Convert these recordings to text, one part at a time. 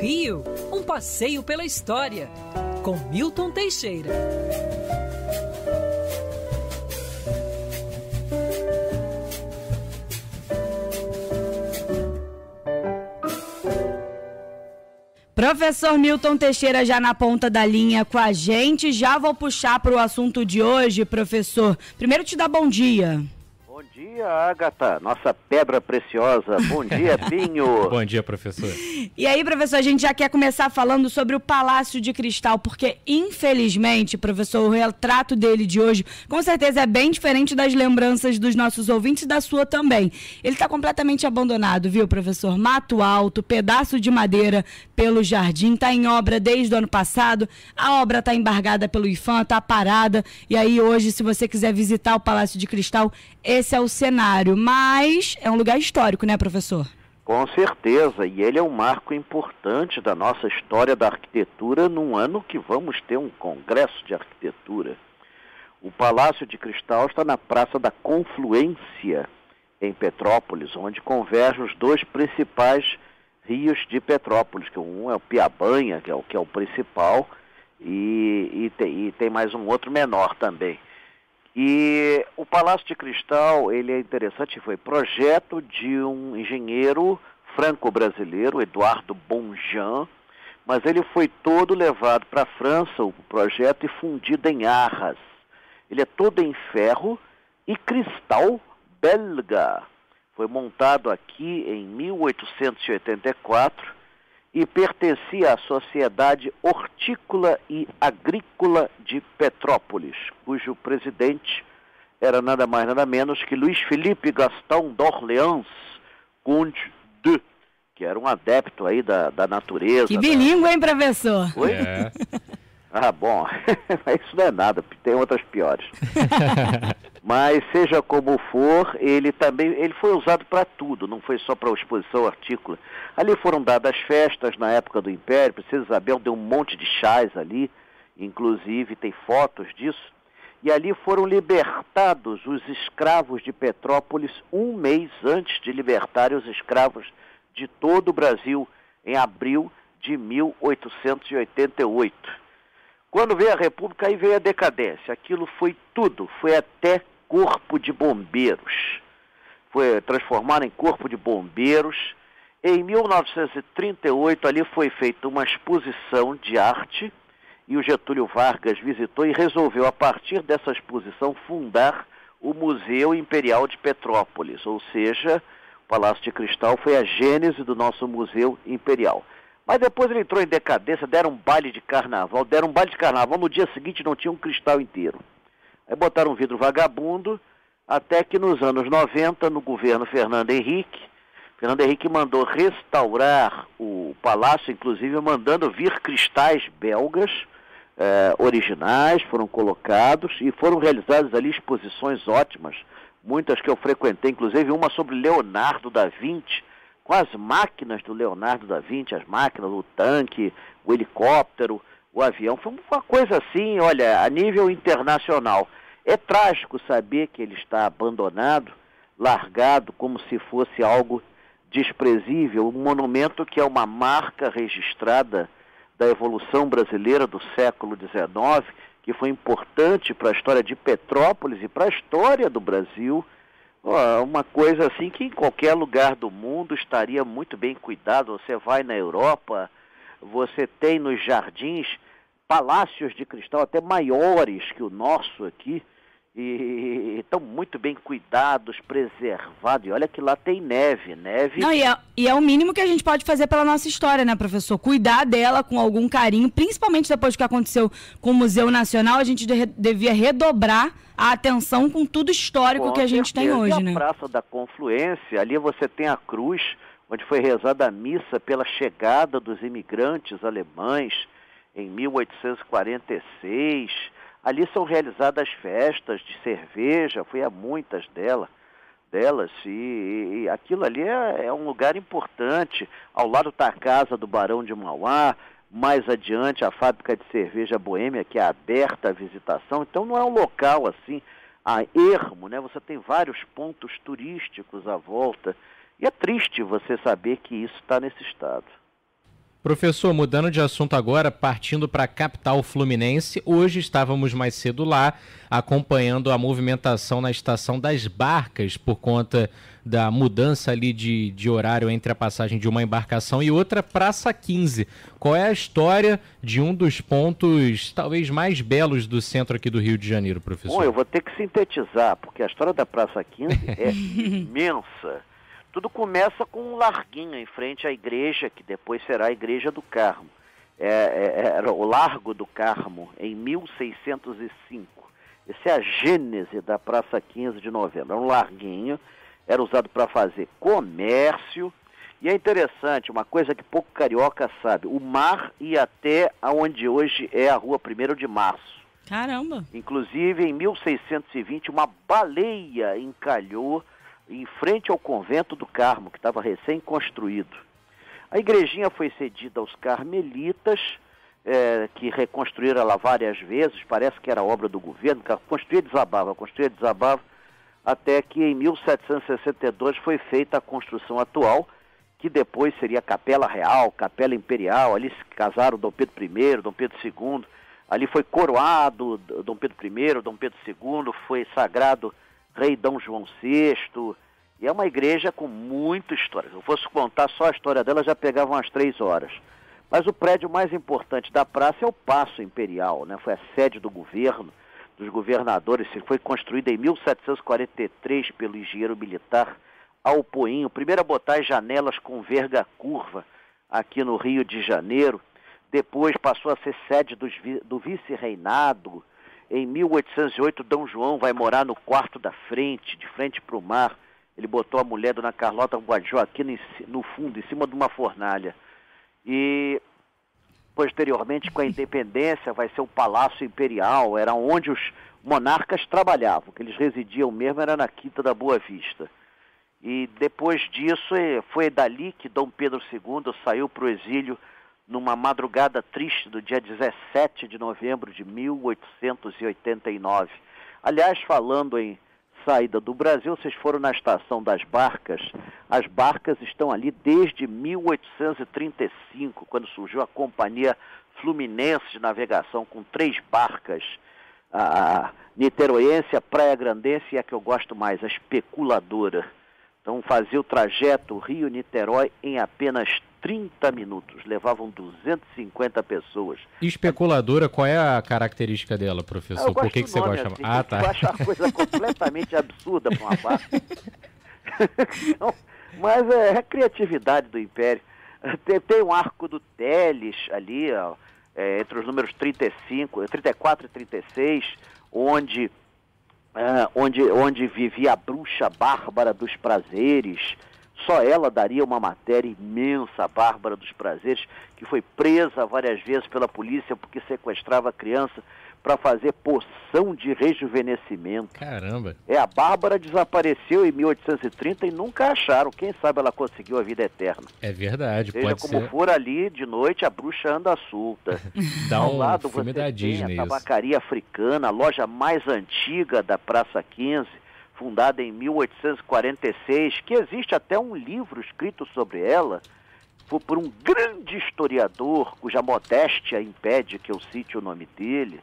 Rio, um passeio pela história, com Milton Teixeira. Professor Milton Teixeira já na ponta da linha com a gente. Já vou puxar para o assunto de hoje, professor. Primeiro te dar bom dia. Bom dia, Agatha, nossa pedra preciosa. Bom dia, Pinho. Bom dia, professor. E aí, professor, a gente já quer começar falando sobre o Palácio de Cristal, porque infelizmente, professor, o retrato dele de hoje com certeza é bem diferente das lembranças dos nossos ouvintes e da sua também. Ele está completamente abandonado, viu, professor? Mato alto, pedaço de madeira pelo jardim, está em obra desde o ano passado. A obra está embargada pelo IFAM, está parada. E aí, hoje, se você quiser visitar o Palácio de Cristal, esse é o cenário. Mas é um lugar histórico, né, professor? Com certeza, e ele é um marco importante da nossa história da arquitetura num ano que vamos ter um congresso de arquitetura. O Palácio de Cristal está na Praça da Confluência, em Petrópolis, onde convergem os dois principais rios de Petrópolis, que um é o Piabanha, que é o, que é o principal, e, e, tem, e tem mais um outro menor também. E o Palácio de Cristal, ele é interessante, foi projeto de um engenheiro franco-brasileiro, Eduardo Bonjean, mas ele foi todo levado para a França, o projeto, e fundido em Arras. Ele é todo em ferro e cristal belga. Foi montado aqui em 1884 e pertencia à Sociedade Hortícola e Agrícola de Petrópolis, cujo presidente era nada mais nada menos que Luiz Felipe Gastão d'Orléans, Conde de, que era um adepto aí da, da natureza. Que bilíngue, hein, professor? Oi? É. Ah, bom, isso não é nada, tem outras piores. Mas seja como for, ele também ele foi usado para tudo, não foi só para a exposição artícula. Ali foram dadas festas na época do Império, Princesa Isabel deu um monte de chás ali, inclusive tem fotos disso. E ali foram libertados os escravos de Petrópolis um mês antes de libertarem os escravos de todo o Brasil, em abril de 1888. Quando veio a República, aí veio a decadência. Aquilo foi tudo, foi até corpo de bombeiros. Foi transformado em corpo de bombeiros. Em 1938, ali foi feita uma exposição de arte e o Getúlio Vargas visitou e resolveu, a partir dessa exposição, fundar o Museu Imperial de Petrópolis, ou seja, o Palácio de Cristal foi a gênese do nosso Museu Imperial. Mas depois ele entrou em decadência, deram um baile de carnaval, deram um baile de carnaval, no dia seguinte não tinha um cristal inteiro. Aí botaram um vidro vagabundo, até que nos anos 90, no governo Fernando Henrique, Fernando Henrique mandou restaurar o palácio, inclusive mandando vir cristais belgas, eh, originais, foram colocados e foram realizadas ali exposições ótimas, muitas que eu frequentei, inclusive uma sobre Leonardo da Vinci, com as máquinas do Leonardo da Vinci, as máquinas, o tanque, o helicóptero, o avião. Foi uma coisa assim, olha, a nível internacional. É trágico saber que ele está abandonado, largado, como se fosse algo desprezível, um monumento que é uma marca registrada da evolução brasileira do século XIX, que foi importante para a história de Petrópolis e para a história do Brasil uma coisa assim que em qualquer lugar do mundo estaria muito bem cuidado. Você vai na Europa, você tem nos jardins palácios de cristal até maiores que o nosso aqui, e estão muito bem cuidados, preservados. E olha que lá tem neve, neve. Não, e é, e é o mínimo que a gente pode fazer pela nossa história, né, professor? Cuidar dela com algum carinho, principalmente depois do que aconteceu com o Museu Nacional, a gente de, devia redobrar a atenção com tudo histórico com que a gente tem hoje, e a né? Praça da Confluência, ali você tem a cruz, onde foi rezada a missa pela chegada dos imigrantes alemães em 1846 Ali são realizadas festas de cerveja, fui a muitas delas, delas e, e aquilo ali é, é, um lugar importante. Ao lado está a casa do Barão de Mauá, mais adiante a fábrica de cerveja Boêmia, que é aberta à visitação. Então não é um local assim, a ermo, né? Você tem vários pontos turísticos à volta. E é triste você saber que isso está nesse estado. Professor, mudando de assunto agora, partindo para a capital fluminense, hoje estávamos mais cedo lá acompanhando a movimentação na estação das barcas por conta da mudança ali de, de horário entre a passagem de uma embarcação e outra, Praça 15. Qual é a história de um dos pontos talvez mais belos do centro aqui do Rio de Janeiro, professor? Bom, eu vou ter que sintetizar, porque a história da Praça 15 é imensa. Tudo começa com um larguinho em frente à igreja, que depois será a Igreja do Carmo. É, é, era o Largo do Carmo, em 1605. Essa é a gênese da Praça 15 de Novembro. É um larguinho, era usado para fazer comércio. E é interessante, uma coisa que pouco carioca sabe, o mar ia até onde hoje é a Rua 1 de Março. Caramba! Inclusive, em 1620, uma baleia encalhou em frente ao convento do Carmo, que estava recém-construído. A igrejinha foi cedida aos carmelitas, é, que reconstruíram ela várias vezes, parece que era obra do governo, construía desabava, construía desabava, até que em 1762 foi feita a construção atual, que depois seria Capela Real, Capela Imperial, ali se casaram Dom Pedro I, Dom Pedro II, ali foi coroado Dom Pedro I, Dom Pedro II, foi sagrado Rei Dom João VI, e é uma igreja com muita história. Se eu fosse contar só a história dela, já pegava umas três horas. Mas o prédio mais importante da praça é o Paço Imperial, né? foi a sede do governo, dos governadores, foi construída em 1743 pelo engenheiro militar Alpoinho, primeiro a botar as janelas com verga curva aqui no Rio de Janeiro, depois passou a ser sede do vice-reinado, em 1808, Dom João vai morar no quarto da frente, de frente para o mar. Ele botou a mulher, Dona Carlota Guajó, aqui no, no fundo, em cima de uma fornalha. E posteriormente, com a independência, vai ser o Palácio Imperial, era onde os monarcas trabalhavam, que eles residiam mesmo, era na Quinta da Boa Vista. E depois disso, eh, foi dali que Dom Pedro II saiu para o exílio numa madrugada triste do dia 17 de novembro de 1889. Aliás, falando em saída do Brasil, vocês foram na estação das barcas. As barcas estão ali desde 1835, quando surgiu a Companhia Fluminense de Navegação, com três barcas. A Niteroense, a Praia Grandense e a que eu gosto mais, a Especuladora. Então fazia o trajeto Rio-Niterói em apenas 30 minutos, levavam 250 pessoas. E especuladora, qual é a característica dela, professor? Por que, que você gosta? Assim, ah, tá. Eu acho uma coisa completamente absurda para uma então, mas é, é, a criatividade do Império. Tem, tem um arco do Teles ali, ó, é, entre os números 35, 34 e 36, onde, é, onde, onde vivia a bruxa bárbara dos prazeres, só ela daria uma matéria imensa, a Bárbara dos Prazeres, que foi presa várias vezes pela polícia porque sequestrava a criança para fazer poção de rejuvenescimento. Caramba! É, a Bárbara desapareceu em 1830 e nunca acharam. Quem sabe ela conseguiu a vida eterna. É verdade, Seja pode como for ali, de noite a bruxa anda solta. Dá um Ao lado filme você da Disney a tabacaria africana, a loja mais antiga da Praça 15, fundada em 1846, que existe até um livro escrito sobre ela, foi por um grande historiador, cuja modéstia impede que eu cite o nome dele.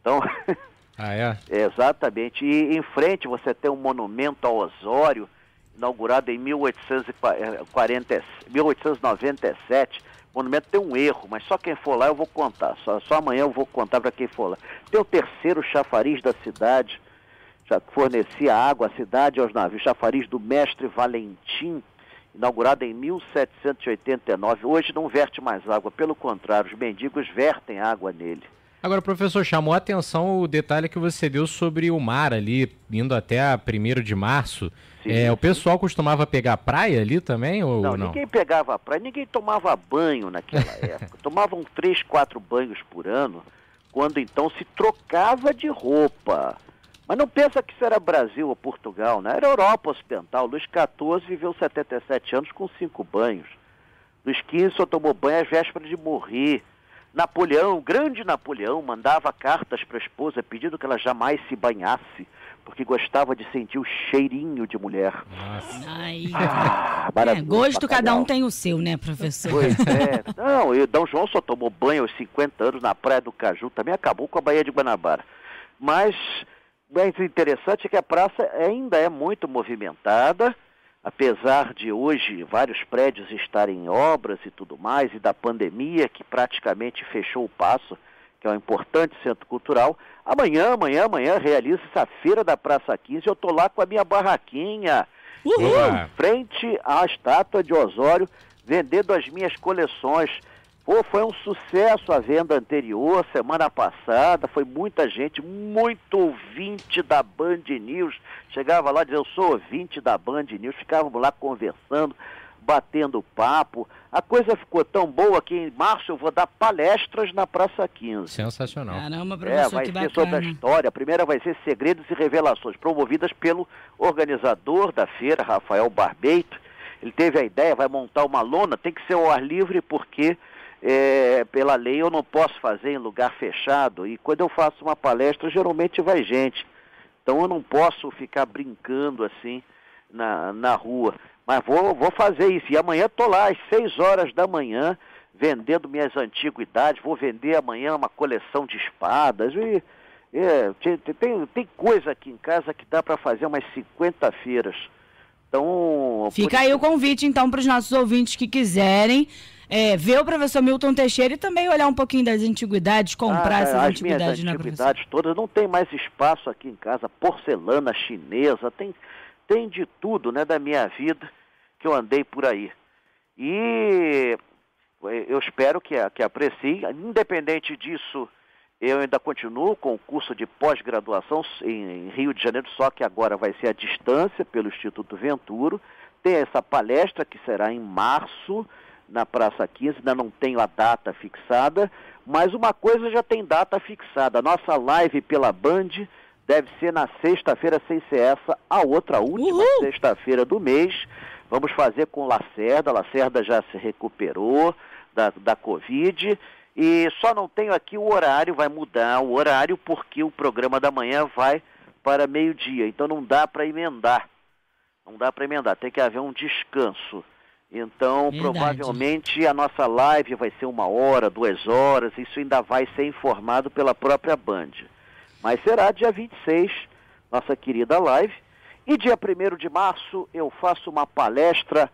Então, ah, é? exatamente. E em frente você tem um monumento ao Osório, inaugurado em 1840, 1897. O monumento tem um erro, mas só quem for lá eu vou contar. Só, só amanhã eu vou contar para quem for lá. Tem o terceiro chafariz da cidade, já fornecia água à cidade e aos navios. Chafariz do Mestre Valentim, inaugurado em 1789. Hoje não verte mais água, pelo contrário, os mendigos vertem água nele. Agora, professor, chamou a atenção o detalhe que você deu sobre o mar ali, indo até a 1 de março. Sim, é, sim. O pessoal costumava pegar praia ali também ou não? Não, ninguém pegava praia, ninguém tomava banho naquela época. Tomavam três, quatro banhos por ano, quando então se trocava de roupa. Mas não pensa que isso era Brasil ou Portugal, né? Era Europa Ocidental. Luís XIV viveu 77 anos com cinco banhos. Luís XV só tomou banho às vésperas de morrer. Napoleão, grande Napoleão, mandava cartas para a esposa pedindo que ela jamais se banhasse, porque gostava de sentir o cheirinho de mulher. Nossa. Ai, ah, é, gosto cada um tem o seu, né, professor? Pois é. Não, e Dom João só tomou banho aos 50 anos na Praia do Caju, também acabou com a Baía de Guanabara. Mas mais interessante é que a praça ainda é muito movimentada, apesar de hoje vários prédios estarem em obras e tudo mais, e da pandemia que praticamente fechou o passo, que é um importante centro cultural, Amanhã, amanhã, amanhã realiza essa feira da Praça 15. Eu tô lá com a minha barraquinha, em frente à estátua de Osório, vendendo as minhas coleções. Pô, foi um sucesso a venda anterior, semana passada, foi muita gente, muito ouvinte da Band News. Chegava lá e dizia, eu sou ouvinte da Band News, ficávamos lá conversando batendo papo. A coisa ficou tão boa que em março eu vou dar palestras na Praça 15. Sensacional. Caramba, é, professor, é, vai ser bacana. sobre a história. A primeira vai ser Segredos e Revelações, promovidas pelo organizador da feira, Rafael Barbeito. Ele teve a ideia, vai montar uma lona, tem que ser ao ar livre porque é, pela lei eu não posso fazer em lugar fechado. E quando eu faço uma palestra, geralmente vai gente. Então eu não posso ficar brincando assim na, na rua. Mas vou, vou fazer isso. E amanhã estou lá às 6 horas da manhã, vendendo minhas antiguidades. Vou vender amanhã uma coleção de espadas. E, é, tem, tem coisa aqui em casa que dá para fazer umas 50 feiras. Então. Fica aí o convite, então, para os nossos ouvintes que quiserem. É, ver o professor Milton Teixeira e também olhar um pouquinho das antiguidades, comprar ah, essas antiguidades, minhas antiguidades todas. Não tem mais espaço aqui em casa, porcelana chinesa, tem, tem de tudo né, da minha vida que eu andei por aí. E eu espero que, que aprecie. Independente disso, eu ainda continuo com o curso de pós-graduação em, Rio de Janeiro, só que agora vai ser à distância pelo Instituto Venturo. Tem essa palestra que será em março, na Praça 15, ainda não tenho a data fixada, mas uma coisa já tem data fixada. A nossa live pela Band deve ser na sexta-feira, sem ser essa, a outra última sexta-feira do mês. Vamos fazer com Lacerda, Lacerda já se recuperou da, da Covid. E só não tenho aqui o horário, vai mudar o horário porque o programa da manhã vai para meio-dia. Então não dá para emendar. Não dá para emendar, tem que haver um descanso. Então, Verdade. provavelmente a nossa live vai ser uma hora, duas horas, isso ainda vai ser informado pela própria Band. Mas será dia 26, nossa querida live. E dia 1 de março eu faço uma palestra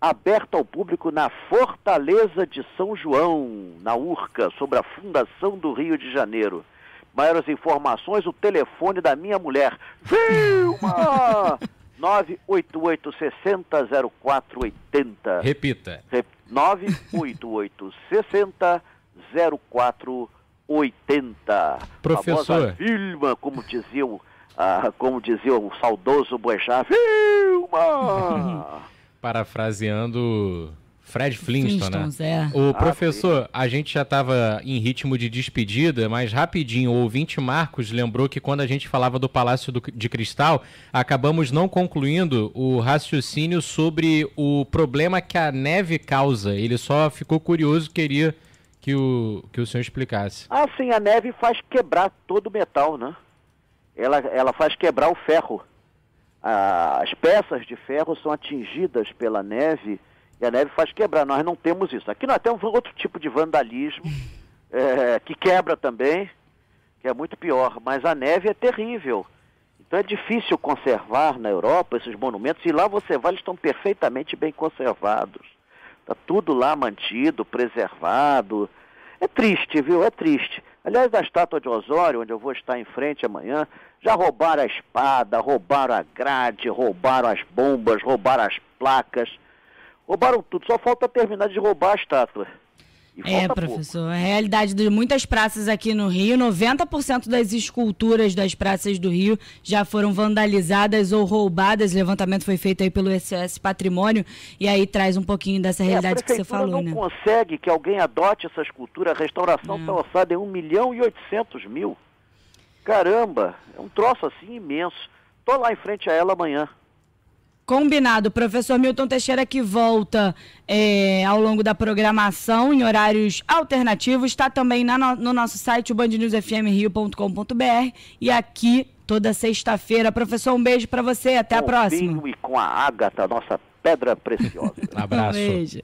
aberta ao público na Fortaleza de São João, na URCA, sobre a fundação do Rio de Janeiro. Maiores informações, o telefone da minha mulher. Filma! 988 60 0480. Repita. 988 60 0480. Professor. Vilma, como dizia o ah, como dizia o saudoso Boechat, filma! Parafraseando Fred Flintstone, né? É. O ah, professor, a gente já estava em ritmo de despedida, mas rapidinho, o ouvinte Marcos lembrou que quando a gente falava do Palácio do, de Cristal, acabamos não concluindo o raciocínio sobre o problema que a neve causa. Ele só ficou curioso, queria que o, que o senhor explicasse. Ah, sim, a neve faz quebrar todo o metal, né? ela, ela faz quebrar o ferro. as peças de ferro são atingidas pela neve e a neve faz quebrar. Nós não temos isso. Aqui nós temos outro tipo de vandalismo é, que quebra também, que é muito pior. Mas a neve é terrível. Então é difícil conservar na Europa esses monumentos e lá você vai, eles estão perfeitamente bem conservados. Está tudo lá mantido, preservado. É triste, viu? É triste. Aliás, da estátua de Osório, onde eu vou estar em frente amanhã, já roubaram a espada, roubaram a grade, roubaram as bombas, roubaram as placas, roubaram tudo. Só falta terminar de roubar a estátua. É, professor. Pouco. A realidade de muitas praças aqui no Rio, 90% das esculturas das praças do Rio já foram vandalizadas ou roubadas. O levantamento foi feito aí pelo SS Patrimônio e aí traz um pouquinho dessa é, realidade é, que você falou, não né? não consegue que alguém adote essa escultura. A restauração está orçada em 1 milhão e 800 mil. Caramba, é um troço assim imenso. Estou lá em frente a ela amanhã. Combinado. Professor Milton Teixeira que volta é, ao longo da programação em horários alternativos. Está também na, no nosso site, o bandnewsfmrio.com.br e aqui toda sexta-feira. Professor, um beijo para você, até com a próxima. E com a ágata, nossa pedra preciosa. Um abraço. Um beijo.